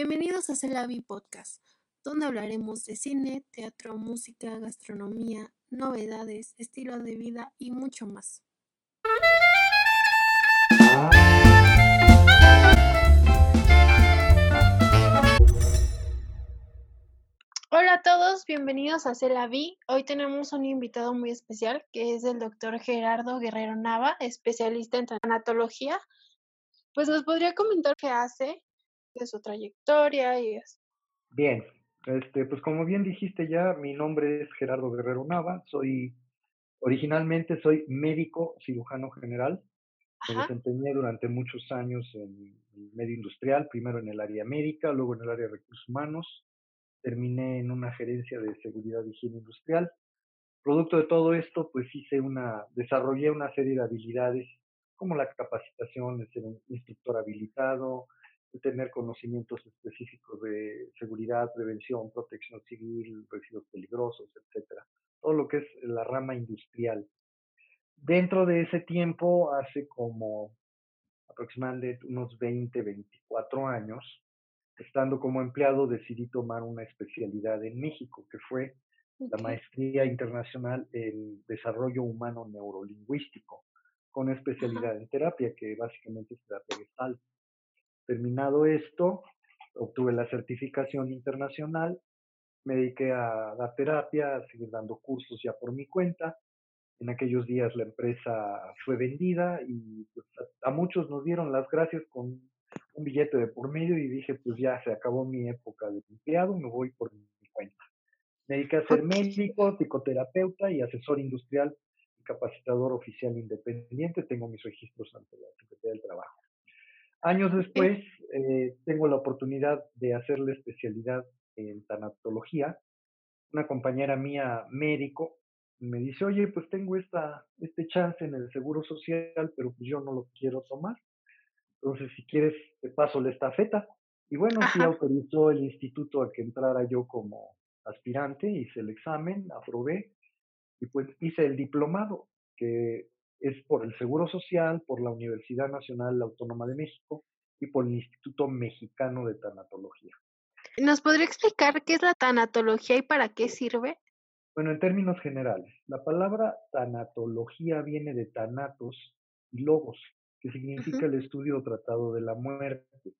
Bienvenidos a Celavi Podcast, donde hablaremos de cine, teatro, música, gastronomía, novedades, estilo de vida y mucho más. Hola a todos, bienvenidos a Celavi. Hoy tenemos un invitado muy especial que es el doctor Gerardo Guerrero Nava, especialista en tanatología. Pues nos podría comentar qué hace, de su trayectoria y eso. Bien, este, pues como bien dijiste ya, mi nombre es Gerardo Guerrero Nava, soy, originalmente soy médico cirujano general, me desempeñé durante muchos años en el medio industrial, primero en el área médica, luego en el área de recursos humanos, terminé en una gerencia de seguridad y higiene industrial. Producto de todo esto, pues hice una, desarrollé una serie de habilidades como la capacitación de ser un instructor habilitado, tener conocimientos específicos de seguridad, prevención, protección civil, residuos peligrosos, etcétera. Todo lo que es la rama industrial. Dentro de ese tiempo, hace como aproximadamente unos 20, 24 años, estando como empleado, decidí tomar una especialidad en México, que fue la maestría internacional en desarrollo humano neurolingüístico, con especialidad en terapia, que básicamente es terapia gestal. Terminado esto, obtuve la certificación internacional, me dediqué a dar terapia, a seguir dando cursos ya por mi cuenta. En aquellos días la empresa fue vendida y pues, a, muchos nos dieron las gracias con un billete de por medio y dije, pues ya se acabó mi época de empleado, me voy por mi cuenta. Me dediqué a ser médico, psicoterapeuta y asesor industrial y capacitador oficial independiente. Tengo mis registros ante la Secretaría del Trabajo. Años después, eh, tengo la oportunidad de hacer la especialidad en tanatología. Una compañera mía, médico, me dice, oye, pues tengo esta, este chance en el Seguro Social, pero pues yo no lo quiero tomar. Entonces, si quieres, te paso la estafeta. Y bueno, sí autorizó el instituto a que entrara yo como aspirante, hice el examen, aprobé y pues hice el diplomado, que es por el Seguro Social, por la Universidad Nacional Autónoma de México y por el Instituto Mexicano de Tanatología. ¿Nos podría explicar qué es la tanatología y para qué sirve? Bueno, en términos generales, la palabra tanatología viene de tanatos y logos, que significa el estudio tratado de la muerte.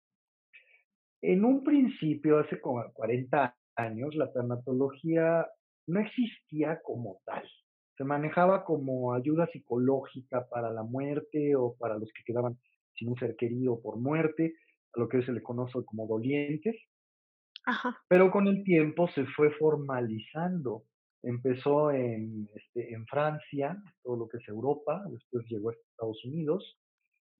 En un principio, hace como 40 años, la tanatología no existía como tal se manejaba como ayuda psicológica para la muerte o para los que quedaban sin un ser querido por muerte, a lo que hoy se le conoce como dolientes. Pero con el tiempo se fue formalizando. Empezó en, este, en Francia, todo lo que es Europa, después llegó a Estados Unidos,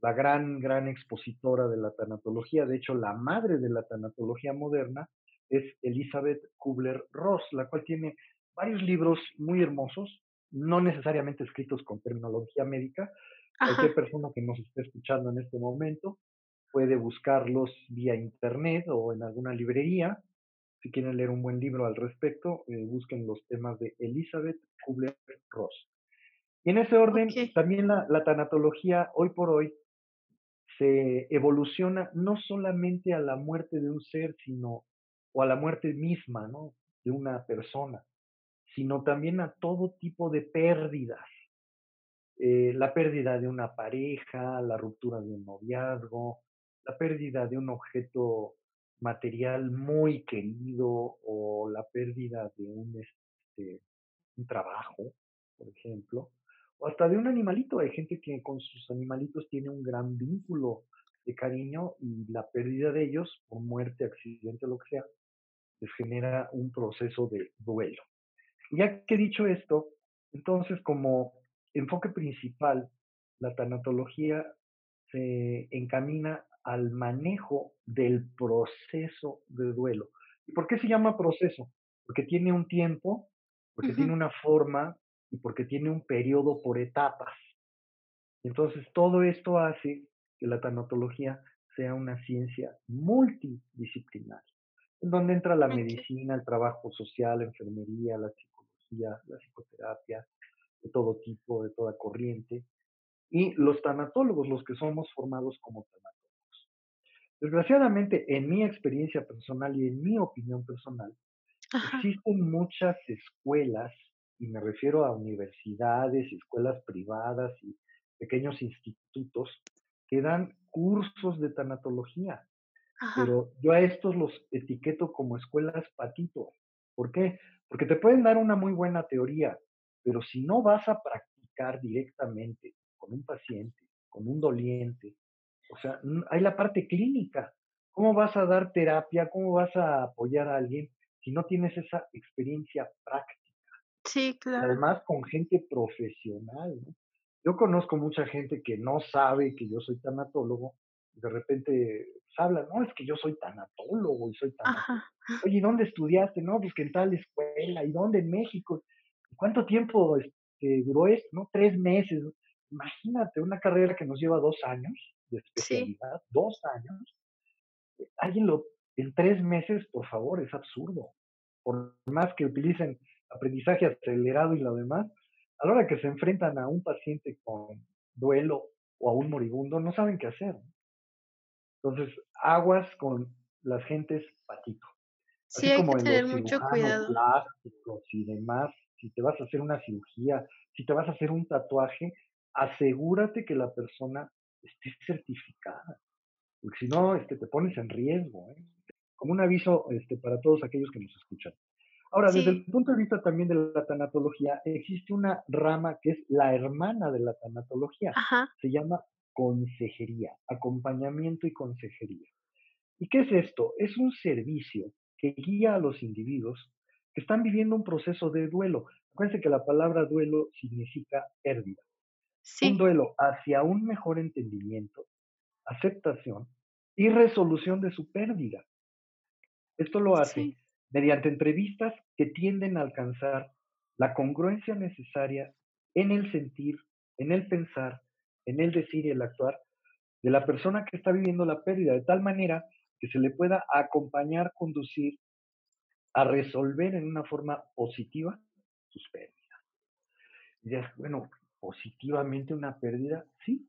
la gran, gran expositora de la tanatología, de hecho la madre de la tanatología moderna, es Elizabeth Kubler-Ross, la cual tiene varios libros muy hermosos, no necesariamente escritos con terminología médica. Cualquier persona que nos esté escuchando en este momento puede buscarlos vía internet o en alguna librería. Si quieren leer un buen libro al respecto, eh, busquen los temas de Elizabeth Kubler-Ross. Y en ese orden, también la, la tanatología hoy por hoy se evoluciona no solamente a la muerte de un ser, sino o a la muerte misma, ¿no? De una persona sino también a todo tipo de pérdidas. Eh, la pérdida de una pareja, la ruptura de un noviazgo, la pérdida de un objeto material muy querido o la pérdida de un, este, un trabajo, por ejemplo, o hasta de un animalito. Hay gente que con sus animalitos tiene un gran vínculo de cariño y la pérdida de ellos, por muerte, accidente, lo que sea, les genera un proceso de duelo. Ya que he dicho esto, entonces como enfoque principal, la tanatología se encamina al manejo del proceso de duelo. ¿Y por qué se llama proceso? Porque tiene un tiempo, porque tiene una forma y porque tiene un periodo por etapas. Entonces, todo esto hace que la tanatología sea una ciencia multidisciplinaria, en donde entra la medicina, el trabajo social, la enfermería, la la psicoterapia, de todo tipo, de toda corriente, y los tanatólogos, los que somos formados como tanatólogos. Desgraciadamente, en mi experiencia personal y en mi opinión personal, Ajá, existen muchas escuelas, y me refiero a universidades, escuelas privadas y pequeños institutos que dan cursos de tanatología, ajá. pero yo a estos los etiqueto como escuelas patito. ¿Por qué? Porque te pueden dar una muy buena teoría, pero si no vas a practicar directamente con un paciente, con un doliente, o sea, hay la parte clínica. ¿Cómo vas a dar terapia? ¿Cómo vas a apoyar a alguien si no tienes esa experiencia práctica? Sí, claro. además con gente profesional, ¿no? Yo conozco mucha gente que no sabe que yo soy tanatólogo, y de repente hablan, no, es que yo soy tanatólogo y soy tanatólogo. Ajá. Oye, ¿y dónde estudiaste? No, pues que en tal escuela, ¿y dónde en México? ¿Y cuánto tiempo este, duró esto? No, tres meses. Imagínate una carrera que nos lleva dos años de Sí, especialidad, dos años, alguien lo, en tres meses, por favor, es absurdo. Por más que utilicen aprendizaje acelerado y lo demás, a la hora que se enfrentan a un paciente con duelo o a un moribundo, no saben qué hacer. Entonces, aguas con las gentes patito. sí, Así hay que como en tener mucho cuidado. plásticos y demás, si te vas a hacer una cirugía, si te vas a hacer un tatuaje, asegúrate que la persona esté certificada porque si no, este, te pones en riesgo, ¿eh? Como un aviso este, para todos aquellos que nos escuchan. Ahora, desde Sí, el punto de vista también de la tanatología, existe una rama que es la hermana de la tanatología. ajá. Se llama consejería, acompañamiento y consejería. ¿Y qué es esto? Es un servicio que guía a los individuos que están viviendo un proceso de duelo. Acuérdense que la palabra duelo significa pérdida. Un duelo hacia un mejor entendimiento aceptación y resolución de su pérdida. Esto lo hace sí, mediante entrevistas que tienden a alcanzar la congruencia necesaria en el sentir, en el pensar, en el decir y el actuar de la persona que está viviendo la pérdida, de tal manera que se le pueda acompañar, conducir a resolver en una forma positiva sus pérdidas. Y dirás, bueno, positivamente una pérdida, sí,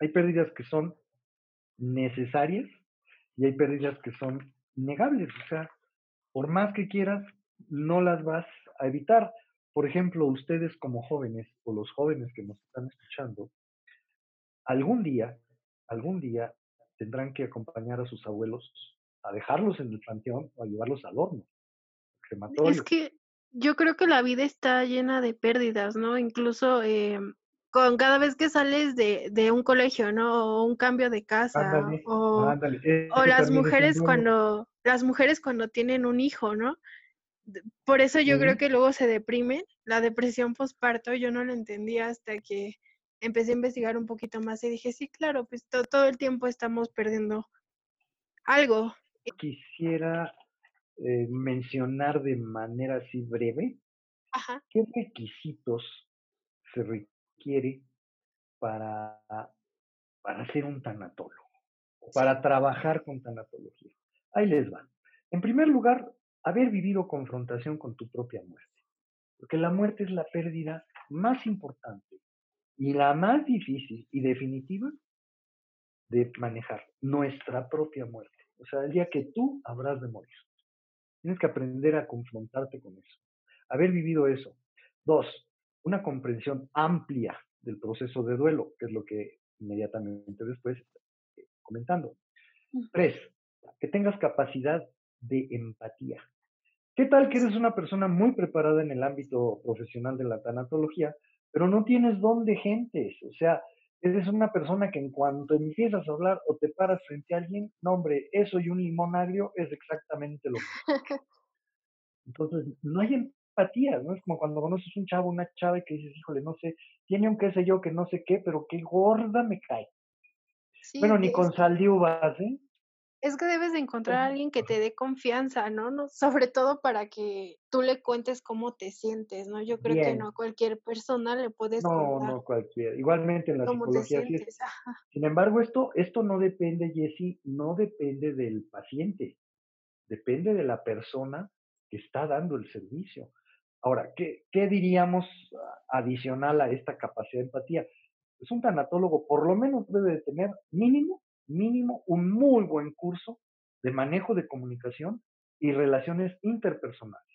hay pérdidas que son necesarias y hay pérdidas que son negables, o sea, por más que quieras, no las vas a evitar. Por ejemplo, ustedes como jóvenes o los jóvenes que nos están escuchando, algún día, algún día tendrán que acompañar a sus abuelos a dejarlos en el panteón o a llevarlos al horno, es crematorio. que yo creo que la vida está llena de pérdidas, ¿no? Incluso, em, con cada vez que sales de de un colegio, ¿no? O un cambio de casa, Ándale, o ándale, o eso las es mujeres cuando las mujeres cuando tienen un hijo, ¿no? Por eso yo creo que luego se deprimen. La depresión posparto, yo no lo entendía hasta que empecé a investigar un poquito más y dije: "Sí, claro, pues to todo el tiempo estamos perdiendo algo". quisiera eh, mencionar de manera así breve Ajá, qué requisitos se requiere para, para ser un tanatólogo. sí, para trabajar con tanatología. Ahí les va. En primer lugar, haber vivido confrontación con tu propia muerte, porque la muerte es la pérdida más importante y la más difícil y definitiva de manejar, nuestra propia muerte. O sea, el día que tú habrás de morir. Tienes que aprender a confrontarte con eso, haber vivido eso. Dos, una comprensión amplia del proceso de duelo, que es lo que inmediatamente después eh, comentando. Tres, que tengas capacidad de empatía. ¿Qué tal que eres una persona muy preparada en el ámbito profesional de la tanatología, pero no tienes don de gentes? O sea, eres una persona que en cuanto empiezas a hablar o te paras frente a alguien, no hombre, eso y un limón agrio es exactamente lo mismo. Entonces, no hay empatía, ¿no? Es como cuando conoces un chavo, una chava y que dices, híjole, no sé, tiene un qué sé yo, que no sé qué, pero qué gorda me cae. Sí, Bueno, ni es con sal de uvas, ¿eh? Es que debes de encontrar a alguien que te dé confianza, ¿no? No, sobre todo para que tú le cuentes cómo te sientes, ¿no? Yo creo que no a cualquier persona le puedes No, contar no cualquiera. Igualmente en la cómo te psicología es. sientes. Ajá, Sin embargo, esto, esto no depende, Jesse, no depende del paciente, depende de la persona que está dando el servicio. Ahora, ¿qué, qué diríamos ah, adicional a esta capacidad de empatía? Pues un tanatólogo por lo menos debe de tener mínimo, mínimo un muy buen curso de manejo de comunicación y relaciones interpersonales.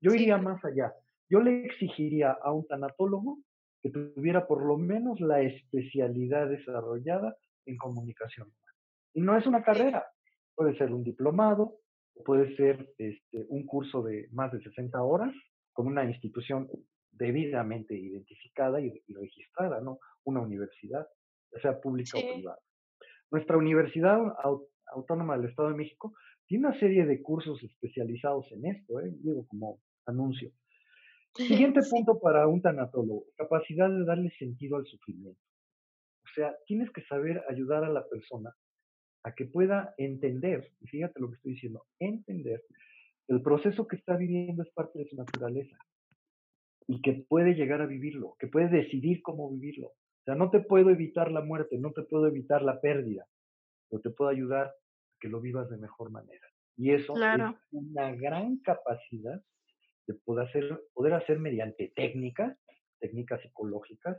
Yo iría más allá. Yo le exigiría a un tanatólogo que tuviera por lo menos la especialidad desarrollada en comunicación. Y no es una carrera, puede ser un diplomado, puede ser este, un curso de más de 60 horas con una institución debidamente identificada y, registrada, ¿no? Una universidad, ya sea pública o privada. Nuestra Universidad Autónoma del Estado de México tiene una serie de cursos especializados en esto, ¿eh? digo como anuncio. Siguiente punto para un tanatólogo, capacidad de darle sentido al sufrimiento. O sea, tienes que saber ayudar a la persona a que pueda entender, y fíjate lo que estoy diciendo, entender el proceso que está viviendo es parte de su naturaleza y que puede llegar a vivirlo, que puede decidir cómo vivirlo. O sea, no te puedo evitar la muerte, no te puedo evitar la pérdida, pero te puedo ayudar a que lo vivas de mejor manera. Y eso es una gran capacidad de poder hacer, poder hacer mediante técnicas, técnicas psicológicas,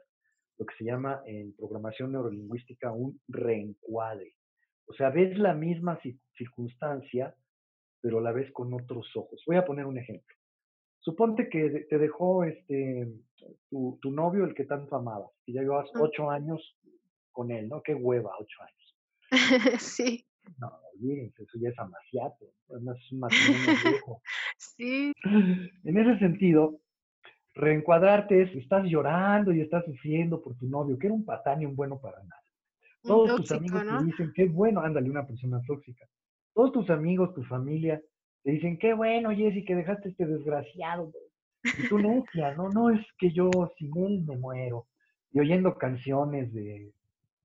lo que se llama en programación neurolingüística un reencuadre. O sea, ves la misma circunstancia, pero la ves con otros ojos. Voy a poner un ejemplo. Suponte que te dejó este tu, novio, el que tanto amabas, y ya llevas ocho años con él, ¿no? Qué hueva, ocho años. sí. No, olvídense, eso ya es amaciato, es un matrimonio viejo. Sí. En ese sentido, reencuadrarte es, estás llorando y estás sufriendo por tu novio, que era un patán y un bueno para nada. Todos tus amigos te dicen, qué bueno, ándale, una persona tóxica. Todos tus amigos, tu familia, te dicen, qué bueno, Jessy, que dejaste este desgraciado. Y tú necia, no, no, es que yo sin él me muero. Y oyendo canciones de,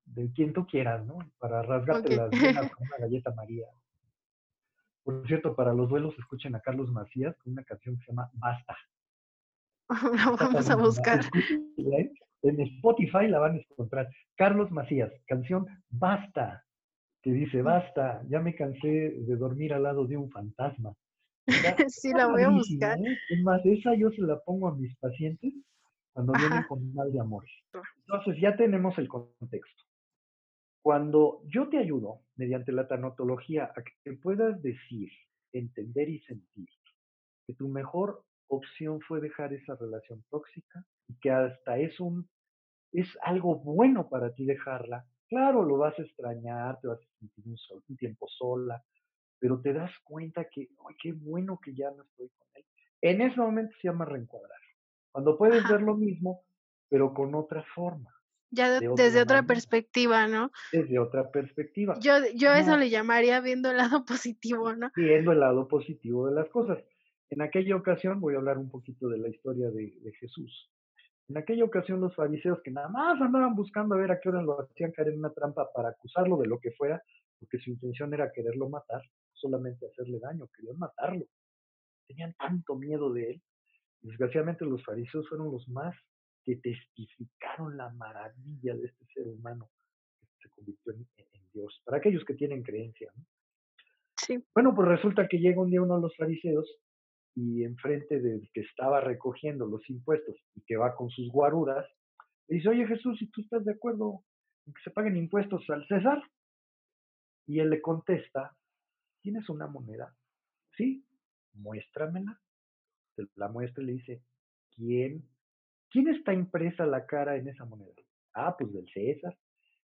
de quien tú quieras, ¿no? Para rasgarte las venas con una galleta María. Por cierto, para los duelos escuchen a Carlos Macías con una canción que se llama Basta. vamos a buscar. En Spotify la van a encontrar. Carlos Macías, canción Basta, que dice, basta, ya me cansé de dormir al lado de un fantasma. sí, la voy a buscar. ¿eh? Es más, esa yo se la pongo a mis pacientes cuando vienen con mal de amor. Entonces ya tenemos el contexto. Cuando yo te ayudo mediante la tanotología a que puedas decir, entender y sentir que tu mejor opción fue dejar esa relación tóxica y que hasta es un es algo bueno para ti dejarla. Claro, lo vas a extrañar, te vas a sentir un, tiempo sola, pero te das cuenta que, ay, qué bueno que ya no estoy con él. En ese momento se llama reencuadrar. Cuando puedes ver lo mismo, pero con otra forma. Ya desde otra perspectiva, ¿no? Desde otra perspectiva. Yo, yo eso le llamaría viendo el lado positivo, ¿no? Viendo el lado positivo de las cosas. En aquella ocasión, voy a hablar un poquito de la historia de, Jesús. En aquella ocasión los fariseos que nada más andaban buscando a ver a qué hora lo hacían caer en una trampa para acusarlo de lo que fuera, porque su intención era quererlo matar, solamente hacerle daño, querían matarlo. Tenían tanto miedo de él. Desgraciadamente los fariseos fueron los más que testificaron la maravilla de este ser humano que se convirtió en, Dios, para aquellos que tienen creencia. Sí. Bueno, pues resulta que llega un día uno de los fariseos y enfrente del que estaba recogiendo los impuestos y que va con sus guaruras, le dice, oye Jesús, si tú estás de acuerdo en que se paguen impuestos al César, y él le contesta, ¿tienes una moneda? Sí, muéstramela. La muestra y le dice, ¿quién? ¿Quién está impresa la cara en esa moneda? Ah, pues del César.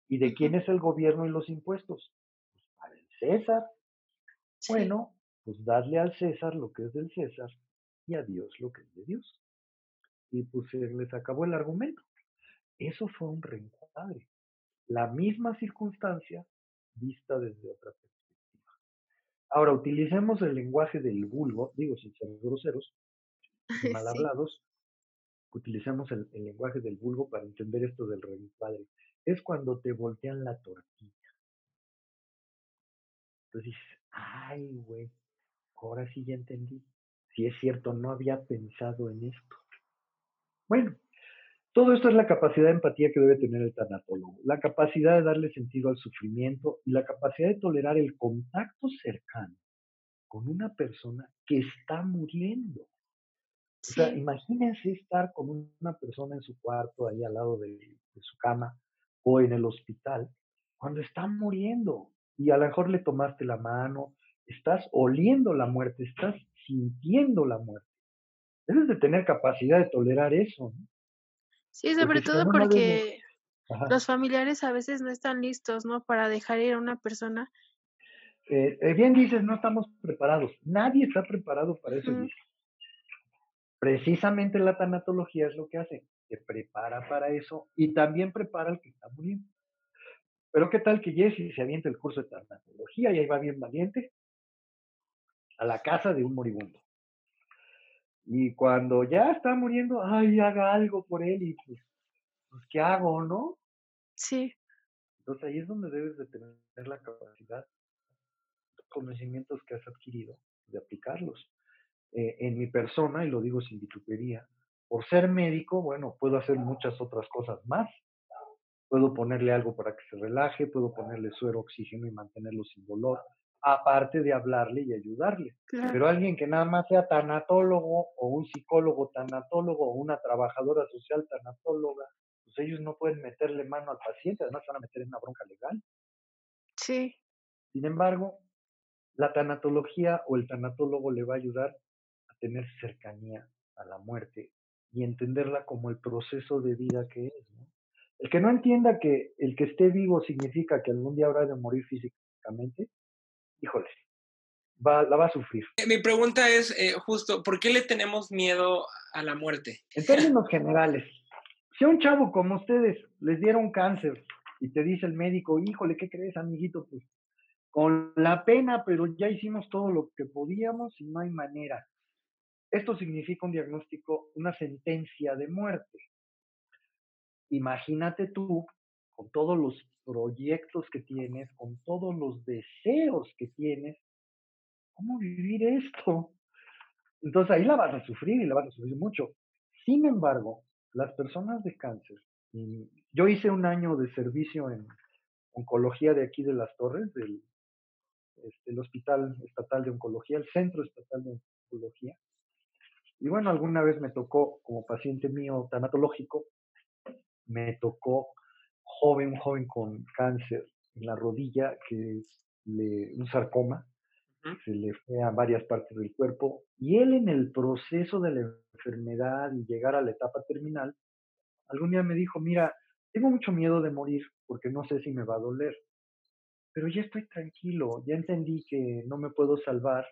¿Y de quién es el gobierno y los impuestos? Pues para el César. Bueno, pues darle al César lo que es del César y a Dios lo que es de Dios. Y pues se les acabó el argumento. Eso fue un reencuadre. La misma circunstancia vista desde otra perspectiva. Ahora, utilicemos el lenguaje del vulgo, digo sin ser groseros, mal hablados, utilicemos el, el, lenguaje del vulgo para entender esto del reencuadre. Es cuando te voltean la tortilla. Entonces dices, ay, güey, ahora sí ya entendí. Si es cierto, no había pensado en esto. Bueno, todo esto es la capacidad de empatía que debe tener el tanatólogo, la capacidad de darle sentido al sufrimiento y la capacidad de tolerar el contacto cercano con una persona que está muriendo. O sea, imagínense estar con una persona en su cuarto, ahí al lado de, de su cama, o en el hospital, cuando está muriendo y a lo mejor le tomaste la mano, estás oliendo la muerte, estás sintiendo la muerte. Debes de tener capacidad de tolerar eso. ¿no? Sí, sobre todo porque los familiares a veces no están listos, ¿no? Para dejar ir a una persona. Eh, eh, bien dices, no estamos preparados. Nadie está preparado para eso. Precisamente la tanatología es lo que hace, te prepara para eso y también prepara al que está muriendo. Pero qué tal que Jesse se avienta el curso de tanatología y ahí va bien valiente a la casa de un moribundo. Y cuando ya está muriendo, ay, haga algo por él y pues, pues ¿qué hago, no? Sí. Entonces ahí es donde debes de tener la capacidad, los conocimientos que has adquirido, de aplicarlos. Eh, en mi persona, y lo digo sin vitupería, por ser médico, bueno, puedo hacer muchas otras cosas más. Puedo ponerle algo para que se relaje, puedo ponerle suero, oxígeno y mantenerlo sin dolor, aparte de hablarle y ayudarle. Pero alguien que nada más sea tanatólogo o un psicólogo tanatólogo o una trabajadora social tanatóloga, pues ellos no pueden meterle mano al paciente, además van a meter en una bronca legal. Sí. Sin embargo, la tanatología o el tanatólogo le va a ayudar a tener cercanía a la muerte y entenderla como el proceso de vida que es. El que no entienda que el que esté vivo significa que algún día habrá de morir físicamente, híjole, va, la va a sufrir. Eh, mi pregunta es eh, justo, ¿por qué le tenemos miedo a la muerte? En términos generales, si a un chavo como ustedes les dieron cáncer y te dice el médico, híjole, ¿qué crees, amiguito? Pues con la pena, pero ya hicimos todo lo que podíamos y no hay manera. Esto significa un diagnóstico, una sentencia de muerte. Imagínate tú, con todos los proyectos que tienes, con todos los deseos que tienes, ¿cómo vivir esto? Entonces ahí la vas a sufrir y la vas a sufrir mucho. Sin embargo, las personas de cáncer, yo hice un año de servicio en oncología de aquí de las Torres, del este, Hospital Estatal de Oncología, el Centro Estatal de Oncología. Y bueno, alguna vez me tocó, como paciente mío tanatológico, me tocó joven, un joven con cáncer en la rodilla, que es un sarcoma, se le fue a varias partes del cuerpo, y él en el proceso de la enfermedad y llegar a la etapa terminal, algún día me dijo, mira, tengo mucho miedo de morir porque no sé si me va a doler, pero ya estoy tranquilo, ya entendí que no me puedo salvar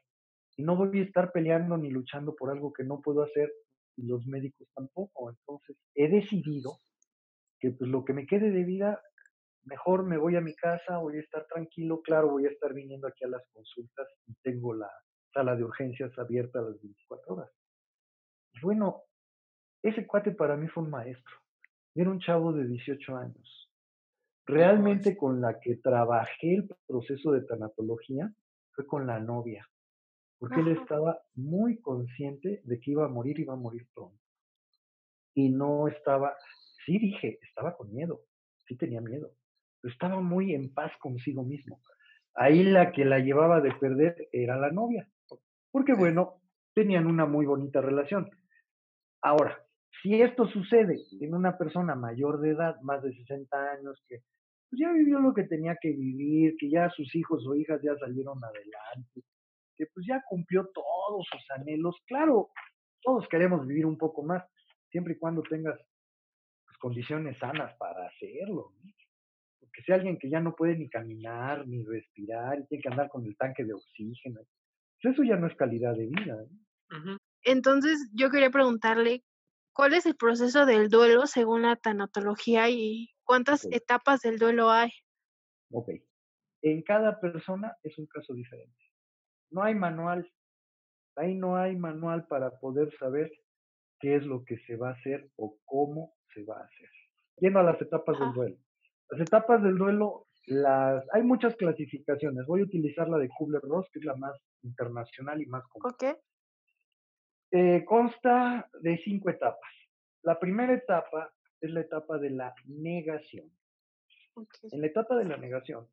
y no voy a estar peleando ni luchando por algo que no puedo hacer y los médicos tampoco. Entonces he decidido que pues lo que me quede de vida, mejor me voy a mi casa, voy a estar tranquilo, claro, voy a estar viniendo aquí a las consultas y tengo la sala de urgencias abierta a las 24 horas. Y bueno, ese cuate para mí fue un maestro. Era un chavo de 18 años. Realmente con la que trabajé el proceso de tanatología fue con la novia, porque él estaba muy consciente de que iba a morir, y iba a morir pronto. Y no estaba, sí dije, estaba con miedo, sí tenía miedo, pero estaba muy en paz consigo mismo. Ahí la que la llevaba de perder era la novia, porque bueno, tenían una muy bonita relación. Ahora, si esto sucede en una persona mayor de edad, más de 60 años, que pues, ya vivió lo que tenía que vivir, que ya sus hijos o hijas ya salieron adelante, que pues ya cumplió todos sus anhelos, claro, todos queremos vivir un poco más, siempre y cuando tengas condiciones sanas para hacerlo. Porque si alguien que ya no puede ni caminar, ni respirar, y tiene que andar con el tanque de oxígeno, pues eso ya no es calidad de vida. Entonces, yo quería preguntarle, ¿cuál es el proceso del duelo según la tanatología y cuántas etapas del duelo hay? Ok. En cada persona es un caso diferente. No hay manual. Ahí no hay manual para poder saber qué es lo que se va a hacer o cómo se va a hacer. Yendo a las etapas del duelo. Las etapas del duelo, las hay muchas clasificaciones. Voy a utilizar la de Kubler-Ross, que es la más internacional y más común. Okay. Eh, consta de cinco etapas. La primera etapa es la etapa de la negación. En la etapa de la negación,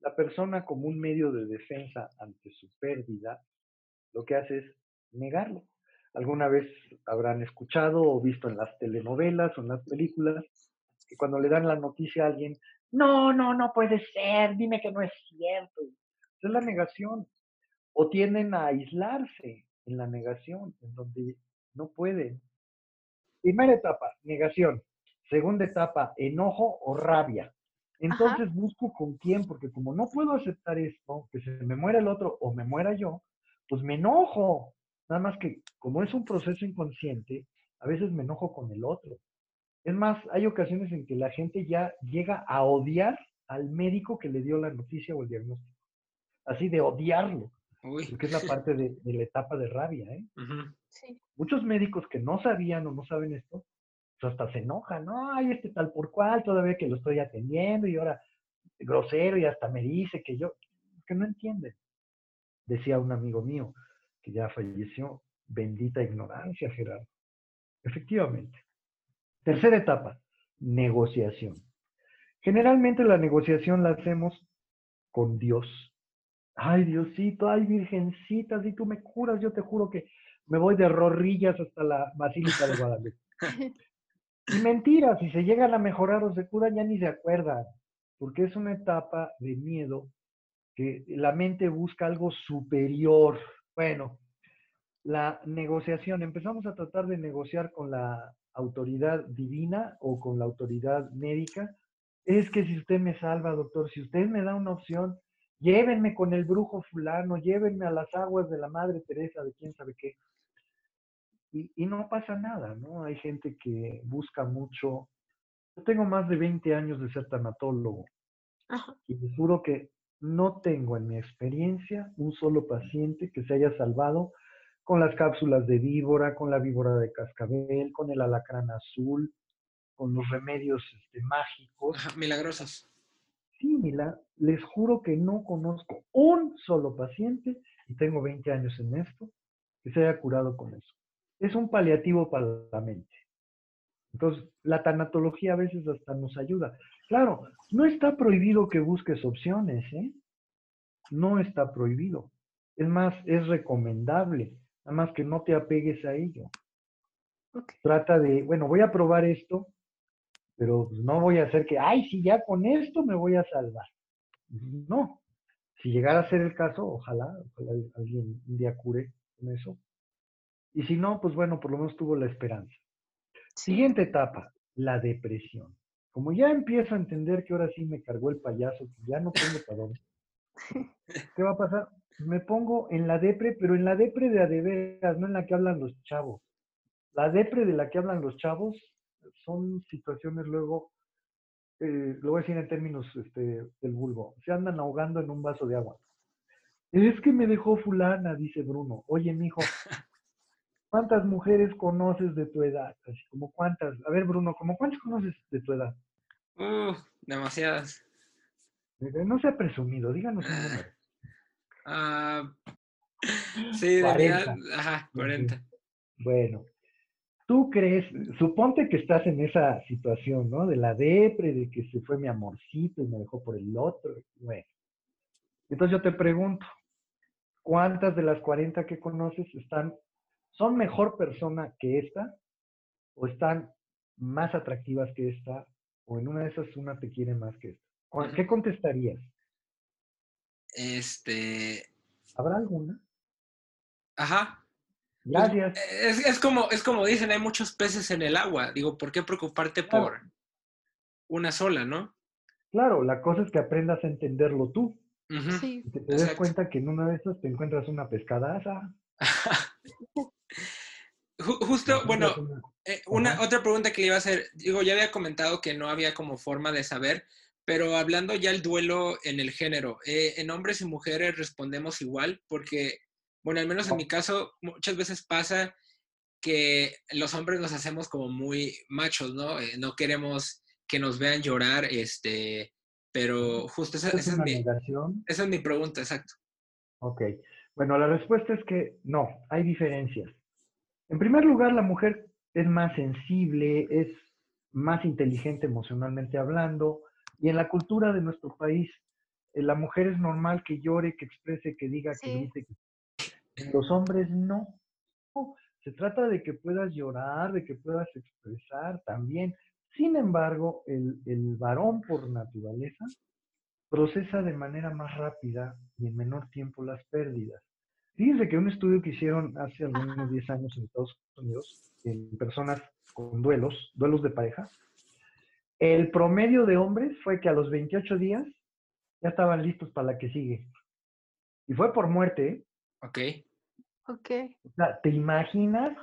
la persona como un medio de defensa ante su pérdida, lo que hace es negarlo alguna vez habrán escuchado o visto en las telenovelas o en las películas que cuando le dan la noticia a alguien, no, no, no puede ser, dime que no es cierto. es la negación. O tienden a aislarse en la negación, en donde no pueden. Primera etapa, negación. Segunda etapa, enojo o rabia. Entonces busco con quién, porque como no puedo aceptar esto, que se me muera el otro o me muera yo, pues me enojo. Nada más que como es un proceso inconsciente, a veces me enojo con el otro. Es más, hay ocasiones en que la gente ya llega a odiar al médico que le dio la noticia o el diagnóstico. Así de odiarlo. Porque es la parte de, la etapa de rabia. ¿eh? Muchos médicos que no sabían o no saben esto, pues hasta se enojan. No, hay este tal por cual, todavía que lo estoy atendiendo y ahora grosero y hasta me dice que yo, que no entienden. Decía un amigo mío que ya falleció, bendita ignorancia, Gerardo. Efectivamente. Tercera etapa, negociación. Generalmente la negociación la hacemos con Dios. Ay, Diosito, ay, Virgencita, si tú me curas, yo te juro que me voy de rorrillas hasta la Basílica de Guadalupe. y mentira, si se llegan a mejorar o se curan, ya ni se acuerdan, porque es una etapa de miedo que la mente busca algo superior. Bueno, la negociación, empezamos a tratar de negociar con la autoridad divina o con la autoridad médica, es que si usted me salva, doctor, si usted me da una opción, llévenme con el brujo fulano, llévenme a las aguas de la Madre Teresa, de quién sabe qué. Y, y no pasa nada, ¿no? Hay gente que busca mucho. Yo tengo más de 20 años de ser tanatólogo y les juro que no tengo en mi experiencia un solo paciente que se haya salvado con las cápsulas de víbora, con la víbora de cascabel, con el alacrán azul, con los remedios este, mágicos. milagrosos. Sí, Mila, les juro que no conozco un solo paciente, y tengo 20 años en esto, que se haya curado con eso. Es un paliativo para la mente. Entonces, la tanatología a veces hasta nos ayuda. Claro, no está prohibido que busques opciones, ¿eh? No está prohibido. Es más, es recomendable. Nada más que no te apegues a ello. Trata de, bueno, voy a probar esto, pero no voy a hacer que, ay, si ya con esto me voy a salvar. No. Si llegara a ser el caso, ojalá, ojalá alguien un día cure con eso. Y si no, pues bueno, por lo menos tuvo la esperanza. Siguiente etapa, la depresión. Como ya empiezo a entender que ahora sí me cargó el payaso, que ya no tengo para dónde, ¿qué va a pasar? me pongo en la depre, pero en la depre de adeveras, no en la que hablan los chavos. La depre de la que hablan los chavos son situaciones luego, eh, lo voy a decir en términos este, del vulgo, se andan ahogando en un vaso de agua. Es que me dejó fulana, dice Bruno. Oye, mijo, ¿cuántas mujeres conoces de tu edad? Así como cuántas. A ver, Bruno, ¿cómo cuántas conoces de tu edad? Uh, demasiadas. No sea presumido, díganos un número. Ah, sí, de ajá, 40. Bueno, tú crees, suponte que estás en esa situación, ¿no? De la depre, de que se fue mi amorcito y me dejó por el otro. Bueno, entonces yo te pregunto, ¿cuántas de las 40 que conoces están, son mejor persona que esta? ¿O están más atractivas que esta? ¿O en una de esas una te quiere más que esta? ¿Qué contestarías? Este. ¿Habrá alguna? Ajá. Pues, Gracias. Es, como, es como dicen, hay muchos peces en el agua. Digo, ¿por qué preocuparte por una sola, no? Claro, la cosa es que aprendas a entenderlo tú. sí. Y que te des cuenta que en una de esas te encuentras una pescadaza. Justo, bueno, eh, una otra pregunta que le iba a hacer, digo, ya había comentado que no había como forma de saber, pero hablando ya el duelo en el género, eh, en hombres y mujeres respondemos igual, porque, bueno, al menos en mi caso, muchas veces pasa que los hombres nos hacemos como muy machos, ¿no? Eh, no queremos que nos vean llorar, este, pero justo esa, es, mi, esa es mi pregunta, exacto. Ok, bueno, la respuesta es que no, hay diferencias. En primer lugar, la mujer es más sensible, es más inteligente emocionalmente hablando, y en la cultura de nuestro país, eh, la mujer es normal que llore, que exprese, que diga, que grite. Los hombres no. Se trata de que puedas llorar, de que puedas expresar también, Sin embargo, el, el varón por naturaleza procesa de manera más rápida y en menor tiempo las pérdidas. Fíjense que un estudio que hicieron hace algunos 10 años en Estados Unidos, en personas con duelos, duelos de pareja, el promedio de hombres fue que a los 28 días ya estaban listos para la que sigue. Y fue por muerte. ¿eh? Ok. Ok. O sea, ¿te imaginas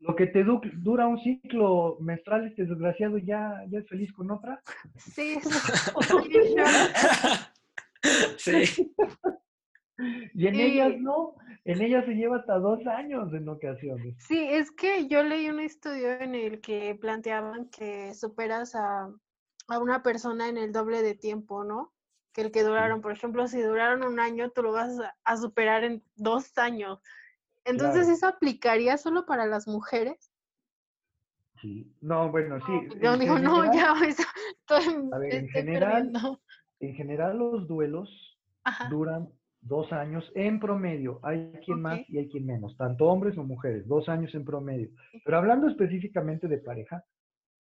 lo que te dura un ciclo menstrual este desgraciado ya, ya es feliz con otra? Sí. sí. Y en ellas no, en ellas se lleva hasta dos años en ocasiones. Sí, es que yo leí un estudio en el que planteaban que superas a, a una persona en el doble de tiempo, ¿no? Que el que duraron, por ejemplo, si duraron un año, tú lo vas a, superar en dos años. Entonces, ¿eso aplicaría solo para las mujeres? Sí, no, bueno, sí. Yo digo, no, ya, estoy, a ver, en general, en general los duelos duran dos años en promedio. Hay quien más y hay quien menos, tanto hombres o mujeres, dos años en promedio. Pero hablando específicamente de pareja,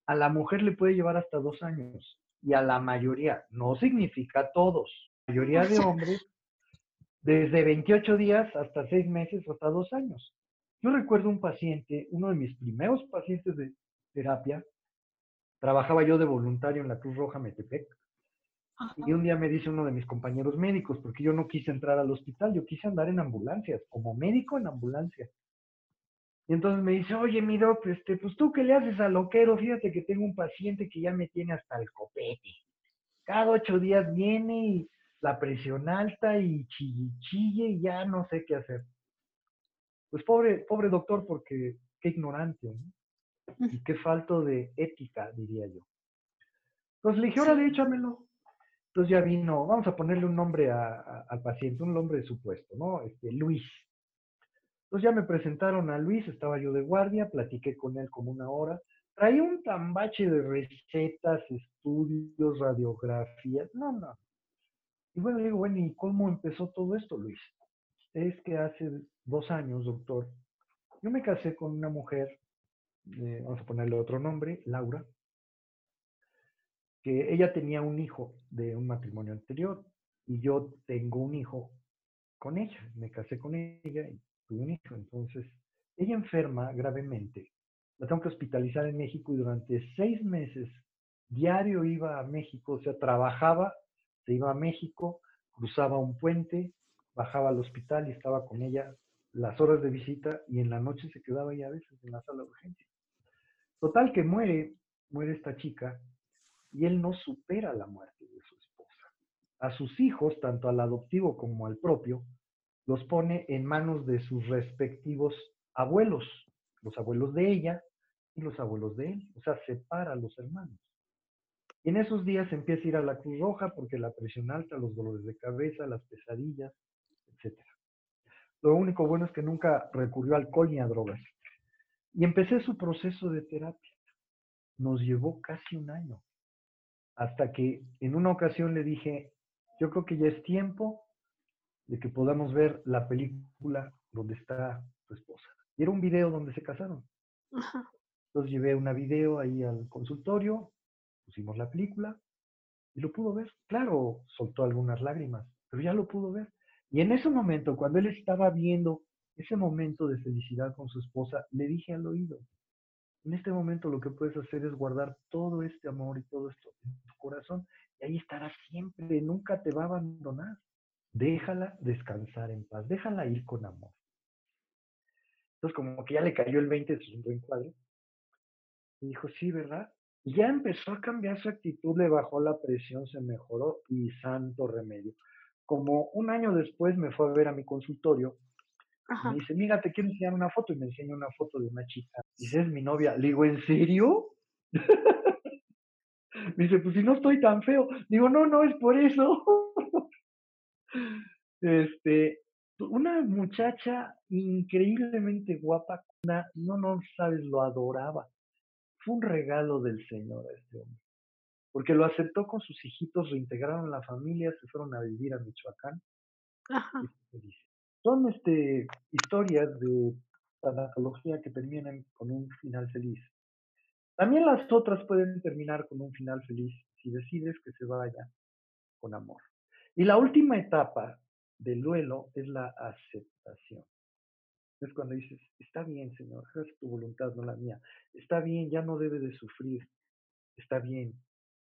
a la mujer le puede llevar hasta dos años y a la mayoría, no significa todos, la mayoría de hombres, desde 28 días hasta seis meses o hasta dos años. Yo recuerdo un paciente, uno de mis primeros pacientes de terapia, trabajaba yo de voluntario en la Cruz Roja Metepec, y un día me dice uno de mis compañeros médicos, porque yo no quise entrar al hospital, yo quise andar en ambulancias, como médico en ambulancia. Y entonces me dice, oye, mi doc, este, pues tú qué le haces al loquero, fíjate que tengo un paciente que ya me tiene hasta el copete. Cada ocho días viene y la presión alta y chille, chille y ya no sé qué hacer. Pues pobre, pobre doctor, porque qué ignorante, ¿no? Y qué falto de ética, diría yo. Entonces le dije, órale, échamelo. Entonces ya vino, vamos a ponerle un nombre al paciente, un nombre de supuesto, ¿no? Este, Luis. Entonces ya me presentaron a Luis, estaba yo de guardia, platiqué con él como una hora. Traía un tambache de recetas, estudios, radiografías. No, no. Y bueno, digo, bueno, ¿y cómo empezó todo esto, Luis? Es que hace dos años, doctor, yo me casé con una mujer, eh, vamos a ponerle otro nombre, Laura, ella tenía un hijo de un matrimonio anterior y yo tengo un hijo con ella. Me casé con ella y tuve un hijo. Entonces, ella enferma gravemente. La tengo que hospitalizar en México y durante seis meses diario iba a México, o sea, trabajaba, se iba a México, cruzaba un puente, bajaba al hospital y estaba con ella las horas de visita y en la noche se quedaba ella a veces en la sala de urgencia. Total que muere, muere esta chica y él no supera la muerte de su esposa. A sus hijos, tanto al adoptivo como al propio, los pone en manos de sus respectivos abuelos, los abuelos de ella y los abuelos de él, o sea, separa a los hermanos. Y en esos días empieza a ir a la Cruz Roja porque la presión alta, los dolores de cabeza, las pesadillas, etc. Lo único bueno es que nunca recurrió a alcohol ni a drogas. Y empecé su proceso de terapia. Nos llevó casi un año hasta que en una ocasión le dije, yo creo que ya es tiempo de que podamos ver la película donde está tu esposa. Y era un video donde se casaron. Entonces llevé una video ahí al consultorio, pusimos la película y lo pudo ver. Claro, soltó algunas lágrimas, pero ya lo pudo ver. Y en ese momento, cuando él estaba viendo ese momento de felicidad con su esposa, le dije al oído, en este momento lo que puedes hacer es guardar todo este amor y todo esto en tu corazón y ahí estará siempre, nunca te va a abandonar. Déjala descansar en paz, déjala ir con amor. Entonces como que ya le cayó el 20 de su encuadre. Y dijo, sí, ¿verdad? Ya empezó a cambiar su actitud, le bajó la presión, se mejoró y santo remedio. Como un año después me fue a ver a mi consultorio me dice, mira, te quiero enseñar una foto. Y me enseña una foto de una chica. Dice, es mi novia. Le digo, ¿en serio? me dice, pues si no estoy tan feo. Digo, no, no es por eso. este, una muchacha increíblemente guapa, no, no sabes, lo adoraba. Fue un regalo del Señor a este hombre. Porque lo aceptó con sus hijitos, reintegraron la familia, se fueron a vivir a Michoacán. Ajá. Y son este, historias de tanatología que terminan con un final feliz. También las otras pueden terminar con un final feliz si decides que se vaya con amor. Y la última etapa del duelo es la aceptación. Es cuando dices, está bien, Señor, es tu voluntad, no la mía. Está bien, ya no debe de sufrir. Está bien,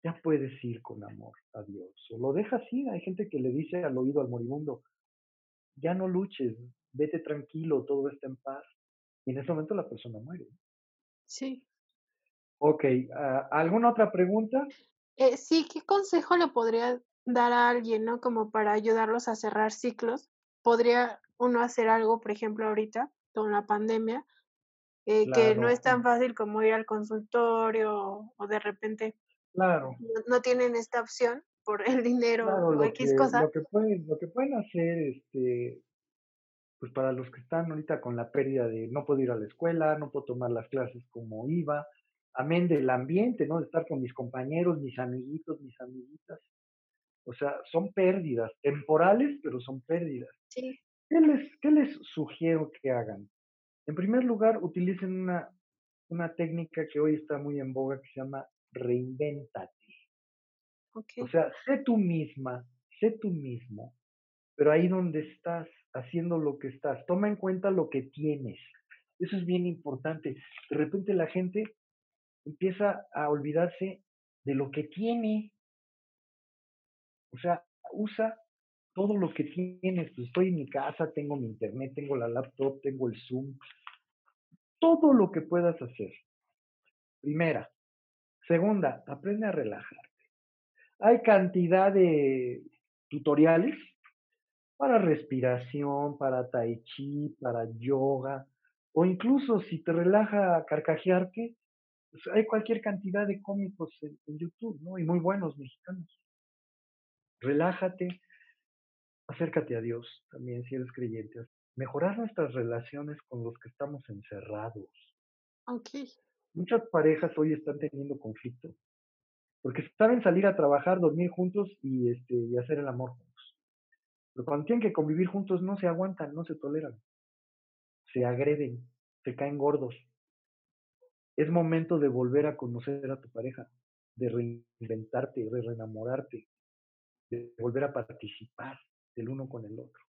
ya puedes ir con amor a Dios. O lo dejas ir. Hay gente que le dice al oído al moribundo, ya no luches, vete tranquilo, todo está en paz. Y en ese momento la persona muere. Sí. Ok, ah, ¿alguna otra pregunta? Eh, sí, ¿qué consejo le podría dar a alguien, ¿no? Como para ayudarlos a cerrar ciclos. Podría uno hacer algo, por ejemplo, ahorita con la pandemia, eh, que no es tan fácil como ir al consultorio o de repente claro. no, tienen esta opción por el dinero o X cosa. Lo que, pueden, lo que pueden hacer, este, pues para los que están ahorita con la pérdida de no puedo ir a la escuela, no puedo tomar las clases como iba, amén del ambiente, ¿no? De estar con mis compañeros, mis amiguitos, mis amiguitas. O sea, son pérdidas temporales, pero son pérdidas. Sí. ¿Qué les, qué les sugiero que hagan? En primer lugar, utilicen una, una técnica que hoy está muy en boga que se llama reinventate. O sea, sé tú misma, sé tú mismo, pero ahí donde estás, haciendo lo que estás, toma en cuenta lo que tienes. Eso es bien importante. De repente la gente empieza a olvidarse de lo que tiene. O sea, usa todo lo que tienes. Pues estoy en mi casa, tengo mi internet, tengo la laptop, tengo el Zoom. Todo lo que puedas hacer. Primera. Segunda, aprende a relajarte. Hay cantidad de tutoriales para respiración, para tai chi, para yoga, o incluso si te relaja carcajearte, pues, hay cualquier cantidad de cómicos en, YouTube, ¿no? Y muy buenos mexicanos. Relájate, acércate a Dios también si eres creyente. Mejorar nuestras relaciones con los que estamos encerrados. Okay. Muchas parejas hoy están teniendo conflicto porque saben salir a trabajar, dormir juntos y, este, y hacer el amor juntos. Pero cuando tienen que convivir juntos no se aguantan, no se toleran, se agreden, se caen gordos, es momento de volver a conocer a tu pareja, de reinventarte, de reenamorarte, de volver a participar el uno con el otro.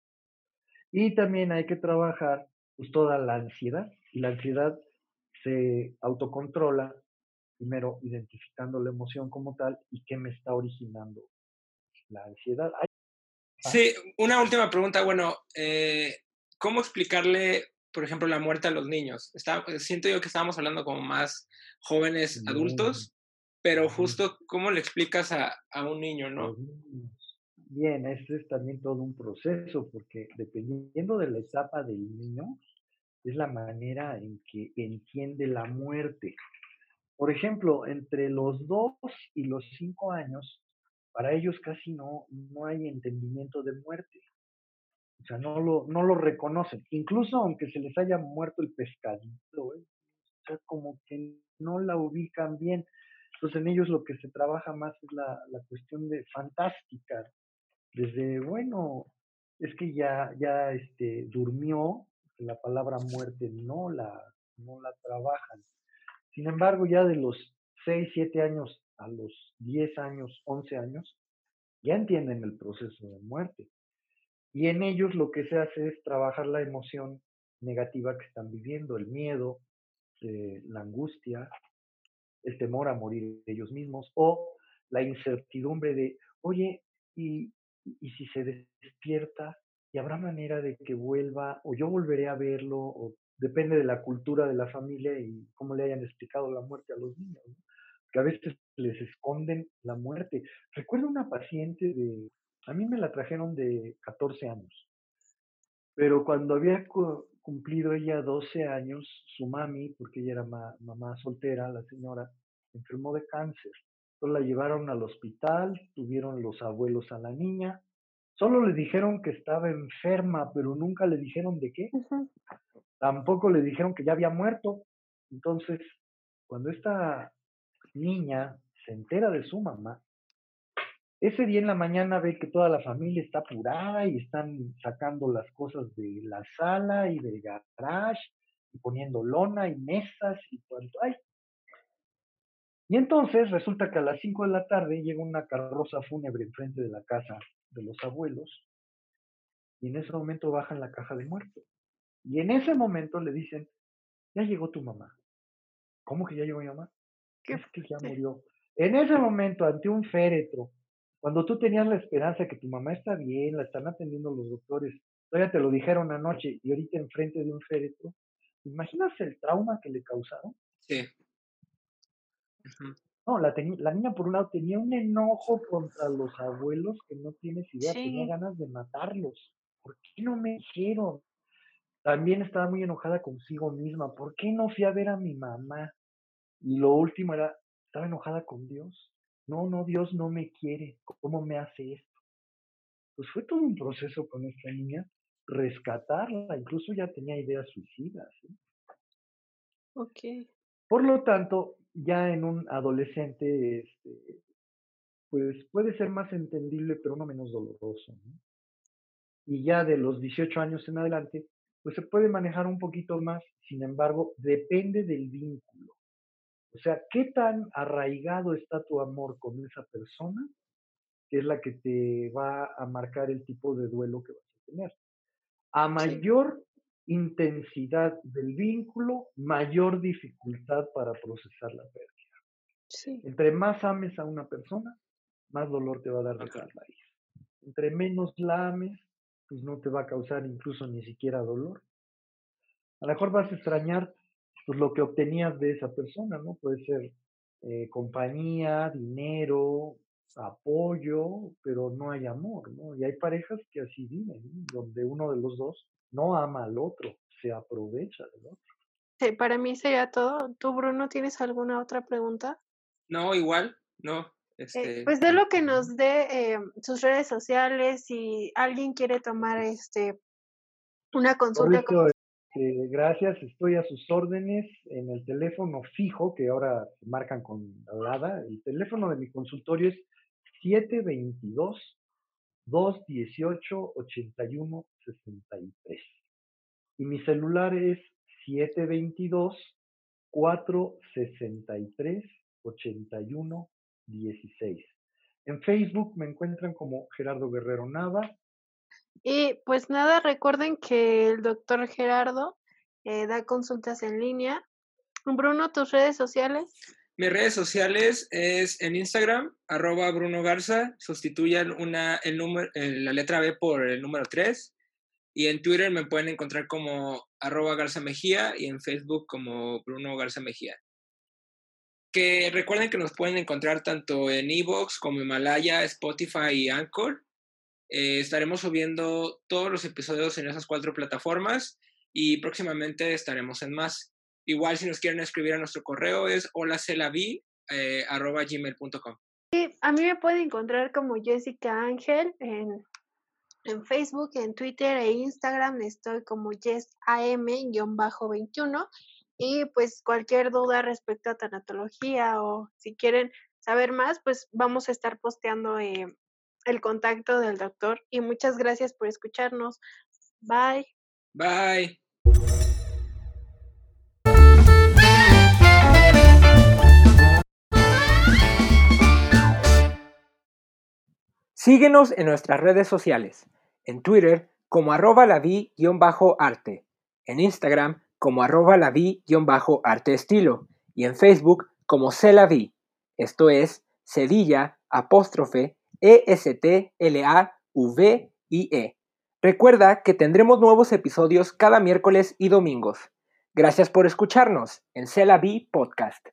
Y también hay que trabajar pues, toda la ansiedad. Y la ansiedad se autocontrola, primero identificando la emoción como tal y qué me está originando la ansiedad. Sí, una última pregunta. Bueno, eh, ¿cómo explicarle por ejemplo, la muerte a los niños. Está, siento yo que estábamos hablando como más jóvenes adultos, pero justo cómo le explicas a, a un niño, ¿no? Bien, este es también todo un proceso, porque dependiendo de la etapa del niño, es la manera en que entiende la muerte. Por ejemplo, entre los dos y los cinco años, para ellos casi no, no hay entendimiento de muerte. O sea, no lo, no lo reconocen. Incluso aunque se les haya muerto el pescadito, ¿eh? o sea, como que no la ubican bien. Entonces en ellos lo que se trabaja más es la, la cuestión de fantástica. Desde, bueno, es que ya, ya este, durmió, la palabra muerte no la, no la trabajan. Sin embargo, ya de los 6, 7 años a los 10 años, 11 años, ya entienden el proceso de muerte. Y en ellos lo que se hace es trabajar la emoción negativa que están viviendo, el miedo, eh, la angustia, el temor a morir ellos mismos o la incertidumbre de, oye, y, y si se despierta, y habrá manera de que vuelva, o yo volveré a verlo, o depende de la cultura de la familia y cómo le hayan explicado la muerte a los niños, que a veces les esconden la muerte. Recuerdo una paciente de a mí me la trajeron de 14 años, pero cuando había cumplido ella 12 años, su mami, porque ella era mamá soltera, la señora, enfermó de cáncer. Entonces la llevaron al hospital, tuvieron los abuelos a la niña. Solo le dijeron que estaba enferma, pero nunca le dijeron de qué. Tampoco le dijeron que ya había muerto. Entonces, cuando esta niña se entera de su mamá, ese día en la mañana ve que toda la familia está apurada y están sacando las cosas de la sala y del garage y poniendo lona y mesas y cuanto. Ay, Y entonces resulta que a las 5 de la tarde llega una carroza fúnebre enfrente de la casa de los abuelos y en ese momento bajan la caja de muertos. Y en ese momento le dicen, ya llegó tu mamá. ¿Cómo que ya llegó mi mamá? ¿Qué? Es que ya murió. En ese momento, ante un féretro, cuando tú tenías la esperanza de que tu mamá está bien, la están atendiendo los doctores, todavía te lo dijeron anoche y ahorita enfrente de un féretro, ¿imaginas el trauma que le causaron? Sí. No, la, la niña por un lado tenía un enojo contra los abuelos que no tienes idea, tenía ganas de matarlos. ¿Por qué no me dijeron? También estaba muy enojada consigo misma. ¿Por qué no fui a ver a mi mamá? Y lo último era, estaba enojada con Dios. No, no, Dios no me quiere. ¿Cómo me hace esto? Pues fue todo un proceso con esta niña, rescatarla. Incluso ya tenía ideas suicidas. Ok. Por lo tanto, ya en un adolescente, este, pues puede ser más entendible, pero no menos doloroso. Y ya de los 18 años en adelante, pues se puede manejar un poquito más, sin embargo, depende del vínculo. O sea, ¿qué tan arraigado está tu amor con esa persona? Que es la que te va a marcar el tipo de duelo que vas a tener. A mayor intensidad del vínculo, mayor dificultad para procesar la pérdida. Entre más ames a una persona, más dolor te va a dar dejarla ir. Entre menos la ames, pues no te va a causar incluso ni siquiera dolor. A lo mejor vas a extrañar pues, lo que obtenías de esa persona, ¿no? Puede ser eh, compañía, dinero, apoyo, pero no hay amor, ¿no? Y hay parejas que así viven, donde uno de los dos no ama al otro, se aprovecha del otro. Sí, para mí sería todo. ¿Tú, Bruno, tienes alguna otra pregunta? No, igual, no. Eh, este... pues de lo que nos dé eh, sus redes sociales, si alguien quiere tomar este una consulta. Este, gracias, estoy a sus órdenes en el teléfono fijo que ahora se marcan con la El teléfono de mi consultorio es 722 218 81 63. Y mi celular es 722 463 81 16. En Facebook me encuentran como Gerardo Guerrero Nava. Y pues nada, recuerden que el doctor Gerardo eh, da consultas en línea. Bruno, tus redes sociales. Mis redes sociales es en Instagram, arroba Bruno Garza, sustituyan una, el número, la letra B por el número 3. Y en Twitter me pueden encontrar como arroba Garza Mejía y en Facebook como Bruno Garza Mejía. Que recuerden que nos pueden encontrar tanto en Evox como Himalaya, Spotify y Anchor. Eh, estaremos subiendo todos los episodios en esas cuatro plataformas y próximamente estaremos en más. Igual si nos quieren escribir a nuestro correo es holacelavi.gmail.com. Eh, a mí me pueden encontrar como Jessica Ángel en, en Facebook, en Twitter e Instagram. Estoy como YesAM-21. Y pues cualquier duda respecto a tanatología o si quieren saber más, pues vamos a estar posteando eh, el contacto del doctor. Y muchas gracias por escucharnos. Bye. Bye. Síguenos en nuestras redes sociales, en Twitter como arroba la arte en Instagram como arroba la arte estilo y en Facebook como vi esto es Cedilla apóstrofe E-S-T-L-A-V-I-E. Recuerda que tendremos nuevos episodios cada miércoles y domingos. Gracias por escucharnos en Celavi Podcast.